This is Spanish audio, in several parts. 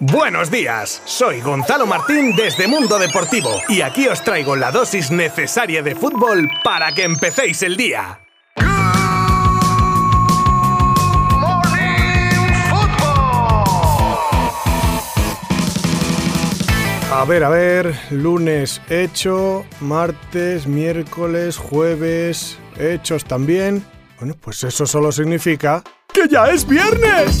Buenos días, soy Gonzalo Martín desde Mundo Deportivo y aquí os traigo la dosis necesaria de fútbol para que empecéis el día. A ver, a ver, lunes hecho, martes, miércoles, jueves, hechos también. Bueno, pues eso solo significa que ya es viernes.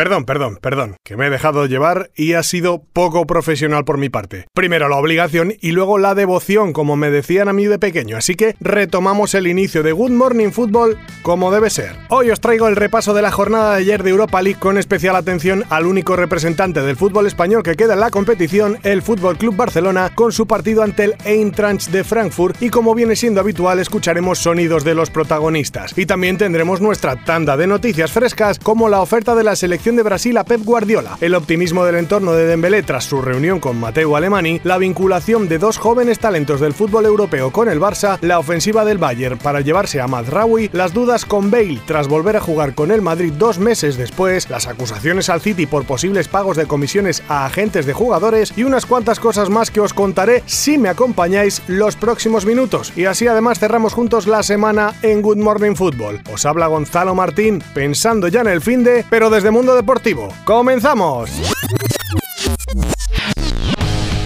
Perdón, perdón, perdón, que me he dejado llevar y ha sido poco profesional por mi parte. Primero la obligación y luego la devoción, como me decían a mí de pequeño, así que retomamos el inicio de Good Morning Football como debe ser. Hoy os traigo el repaso de la jornada de ayer de Europa League con especial atención al único representante del fútbol español que queda en la competición, el Fútbol Club Barcelona, con su partido ante el Eintracht de Frankfurt y como viene siendo habitual escucharemos sonidos de los protagonistas. Y también tendremos nuestra tanda de noticias frescas como la oferta de la selección de Brasil a Pep Guardiola, el optimismo del entorno de Dembélé tras su reunión con Mateo Alemani, la vinculación de dos jóvenes talentos del fútbol europeo con el Barça, la ofensiva del Bayern para llevarse a Mazraoui, las dudas con Bale tras volver a jugar con el Madrid dos meses después, las acusaciones al City por posibles pagos de comisiones a agentes de jugadores y unas cuantas cosas más que os contaré si me acompañáis los próximos minutos. Y así además cerramos juntos la semana en Good Morning Football. Os habla Gonzalo Martín, pensando ya en el fin de, pero desde Mundo Deportivo. ¡Comenzamos!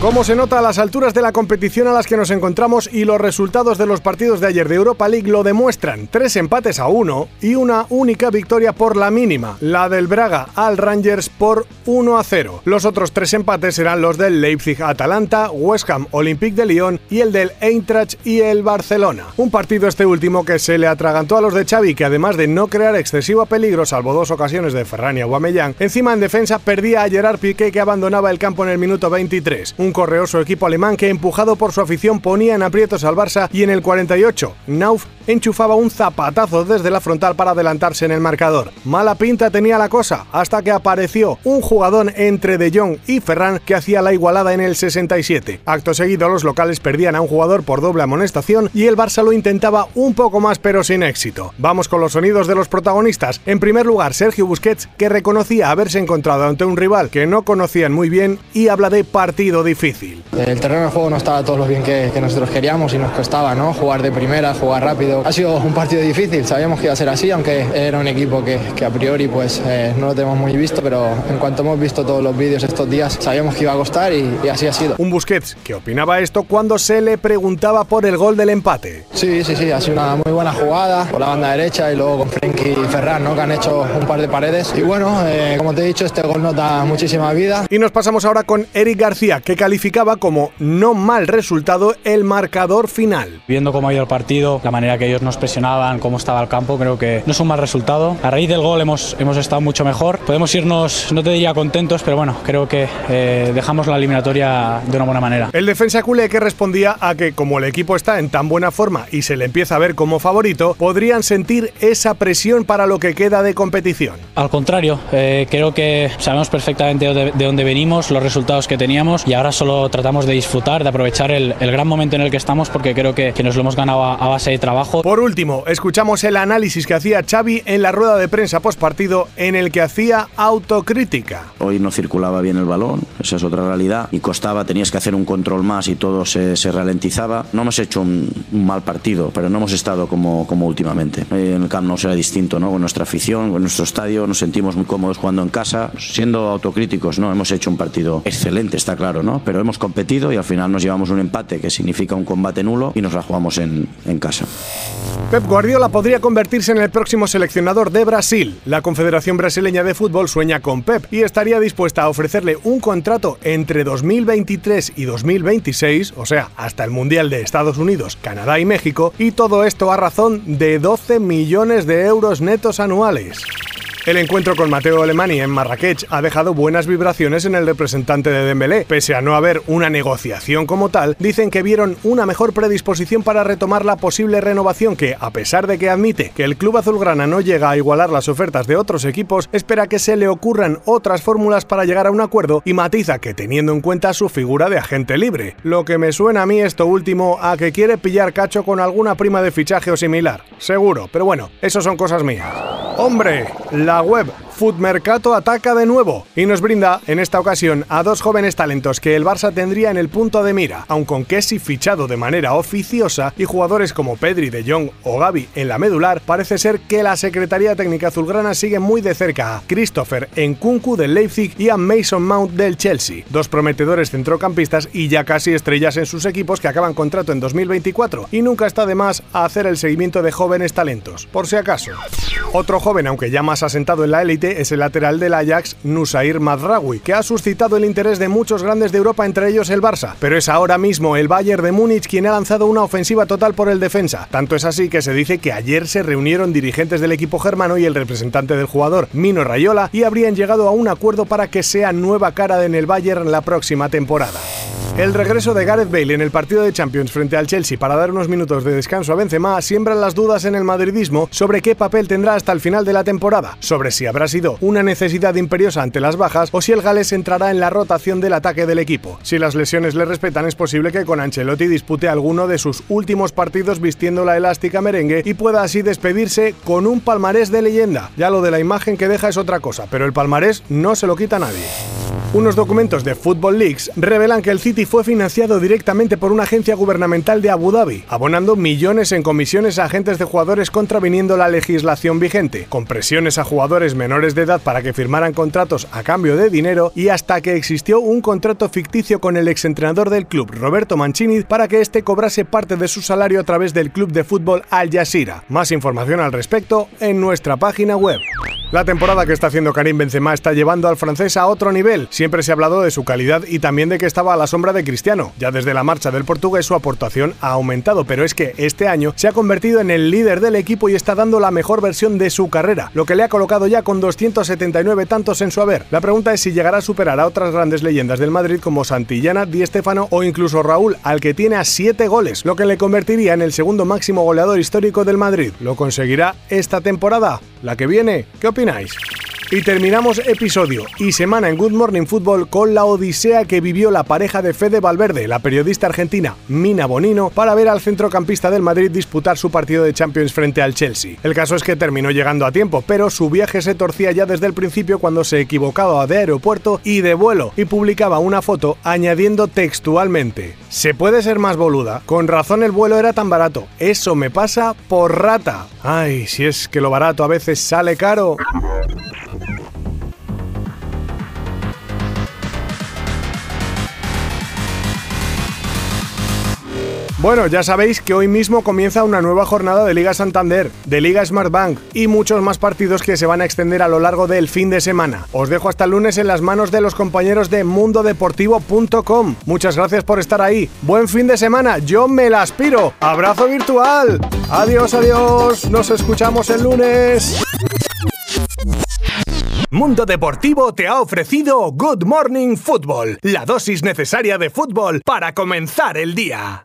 Cómo se nota las alturas de la competición a las que nos encontramos y los resultados de los partidos de ayer de Europa League lo demuestran. Tres empates a uno y una única victoria por la mínima, la del Braga al Rangers por 1 a 0. Los otros tres empates serán los del Leipzig-Atalanta, West Ham Olympique de Lyon y el del Eintracht y el Barcelona. Un partido este último que se le atragantó a los de Xavi que además de no crear excesivo peligro salvo dos ocasiones de Ferran y encima en defensa perdía a Gerard Piqué que abandonaba el campo en el minuto 23 un correoso equipo alemán que empujado por su afición ponía en aprietos al Barça y en el 48 Nauf enchufaba un zapatazo desde la frontal para adelantarse en el marcador. Mala pinta tenía la cosa hasta que apareció un jugador entre De Jong y Ferran que hacía la igualada en el 67. Acto seguido los locales perdían a un jugador por doble amonestación y el Barça lo intentaba un poco más pero sin éxito. Vamos con los sonidos de los protagonistas. En primer lugar Sergio Busquets que reconocía haberse encontrado ante un rival que no conocían muy bien y habla de partido difícil. El terreno de juego no estaba todo lo bien que, nosotros queríamos y nos costaba, ¿no? Jugar de primera, jugar rápido. Ha sido un partido difícil, sabíamos que iba a ser así, aunque era un equipo que, a priori pues eh, no lo tenemos muy visto, pero en cuanto hemos visto todos los vídeos estos días, sabíamos que iba a costar y, así ha sido. Un Busquets que opinaba esto cuando se le preguntaba por el gol del empate. Sí, sí, sí, ha sido una muy buena jugada por la banda derecha y luego con Frenkie y Ferran, ¿no? Que han hecho un par de paredes. Y bueno, eh, como te he dicho, este gol nos da muchísima vida. Y nos pasamos ahora con Eric García, que califica calificaba como no mal resultado el marcador final. Viendo cómo ha ido el partido, la manera que ellos nos presionaban, cómo estaba el campo, creo que no es un mal resultado. A raíz del gol hemos, hemos estado mucho mejor. Podemos irnos, no te diría contentos, pero bueno, creo que eh, dejamos la eliminatoria de una buena manera. El defensa culé que respondía a que como el equipo está en tan buena forma y se le empieza a ver como favorito, podrían sentir esa presión para lo que queda de competición. Al contrario, eh, creo que sabemos perfectamente de, de dónde venimos, los resultados que teníamos y ahora solo tratamos de disfrutar, de aprovechar el, gran momento en el que estamos porque creo que, nos lo hemos ganado a, base de trabajo. Por último, escuchamos el análisis que hacía Xavi en la rueda de prensa post partido en el que hacía autocrítica. Hoy no circulaba bien el balón, esa es otra realidad, y costaba, tenías que hacer un control más y todo se, ralentizaba. No hemos hecho un, mal partido, pero no hemos estado como, como últimamente. En el Camp no será distinto, ¿no? Con nuestra afición, con nuestro estadio, nos sentimos muy cómodos jugando en casa, siendo autocríticos, ¿no? Hemos hecho un partido excelente, está claro, ¿no? Pero hemos competido y al final nos llevamos un empate que significa un combate nulo y nos la jugamos en, en casa. Pep Guardiola podría convertirse en el próximo seleccionador de Brasil. La Confederación Brasileña de Fútbol sueña con Pep y estaría dispuesta a ofrecerle un contrato entre 2023 y 2026, o sea, hasta el Mundial de Estados Unidos, Canadá y México, y todo esto a razón de 12 millones de euros netos anuales. El encuentro con Mateo Alemani en Marrakech ha dejado buenas vibraciones en el representante de Dembélé. Pese a no haber una negociación como tal, dicen que vieron una mejor predisposición para retomar la posible renovación que, a pesar de que admite que el club azulgrana no llega a igualar las ofertas de otros equipos, espera que se le ocurran otras fórmulas para llegar a un acuerdo y matiza que teniendo en cuenta su figura de agente libre. Lo que me suena a mí esto último a que quiere pillar cacho con alguna prima de fichaje o similar. Seguro, pero bueno, eso son cosas mías. Hombre, la Web Foodmercato ataca de nuevo y nos brinda en esta ocasión a dos jóvenes talentos que el Barça tendría en el punto de mira, aun con Kessi fichado de manera oficiosa y jugadores como Pedri, De Jong o Gaby en la medular, parece ser que la Secretaría Técnica Azulgrana sigue muy de cerca a Christopher Nkunku del Leipzig y a Mason Mount del Chelsea, dos prometedores centrocampistas y ya casi estrellas en sus equipos que acaban contrato en 2024 y nunca está de más hacer el seguimiento de jóvenes talentos, por si acaso. Otro joven, aunque ya más asentado en la élite, es el lateral del Ajax, Nusair Madraoui, que ha suscitado el interés de muchos grandes de Europa, entre ellos el Barça. Pero es ahora mismo el Bayern de Múnich quien ha lanzado una ofensiva total por el defensa. Tanto es así que se dice que ayer se reunieron dirigentes del equipo germano y el representante del jugador, Mino Rayola, y habrían llegado a un acuerdo para que sea nueva cara en el Bayern la próxima temporada. El regreso de Gareth Bale en el partido de Champions frente al Chelsea para dar unos minutos de descanso a Benzema siembra las dudas en el madridismo sobre qué papel tendrá hasta el final de la temporada, sobre si habrá sido una necesidad imperiosa ante las bajas o si el Gales entrará en la rotación del ataque del equipo. Si las lesiones le respetan es posible que con Ancelotti dispute alguno de sus últimos partidos vistiendo la elástica merengue y pueda así despedirse con un palmarés de leyenda. Ya lo de la imagen que deja es otra cosa, pero el palmarés no se lo quita nadie. Unos documentos de Football Leaks revelan que el City fue financiado directamente por una agencia gubernamental de Abu Dhabi, abonando millones en comisiones a agentes de jugadores contraviniendo la legislación vigente, con presiones a jugadores menores de edad para que firmaran contratos a cambio de dinero y hasta que existió un contrato ficticio con el exentrenador del club, Roberto Mancini, para que éste cobrase parte de su salario a través del club de fútbol Al Jazeera. Más información al respecto en nuestra página web. La temporada que está haciendo Karim Benzema está llevando al francés a otro nivel. Siempre se ha hablado de su calidad y también de que estaba a la sombra de Cristiano. Ya desde la marcha del portugués su aportación ha aumentado, pero es que este año se ha convertido en el líder del equipo y está dando la mejor versión de su carrera, lo que le ha colocado ya con 279 tantos en su haber. La pregunta es si llegará a superar a otras grandes leyendas del Madrid como Santillana, Di Stéfano o incluso Raúl, al que tiene a 7 goles, lo que le convertiría en el segundo máximo goleador histórico del Madrid. ¿Lo conseguirá esta temporada? ¿La que viene? ¿Qué opináis? Y terminamos episodio y semana en Good Morning Football con la odisea que vivió la pareja de Fede Valverde, la periodista argentina Mina Bonino, para ver al centrocampista del Madrid disputar su partido de Champions frente al Chelsea. El caso es que terminó llegando a tiempo, pero su viaje se torcía ya desde el principio cuando se equivocaba de aeropuerto y de vuelo y publicaba una foto añadiendo textualmente: Se puede ser más boluda, con razón el vuelo era tan barato, eso me pasa por rata. Ay, si es que lo barato a sale caro. Bueno, ya sabéis que hoy mismo comienza una nueva jornada de Liga Santander, de Liga Smartbank y muchos más partidos que se van a extender a lo largo del fin de semana. Os dejo hasta el lunes en las manos de los compañeros de mundodeportivo.com. Muchas gracias por estar ahí. Buen fin de semana, yo me la aspiro. Abrazo virtual. Adiós, adiós. Nos escuchamos el lunes. Mundo Deportivo te ha ofrecido Good Morning Football, la dosis necesaria de fútbol para comenzar el día.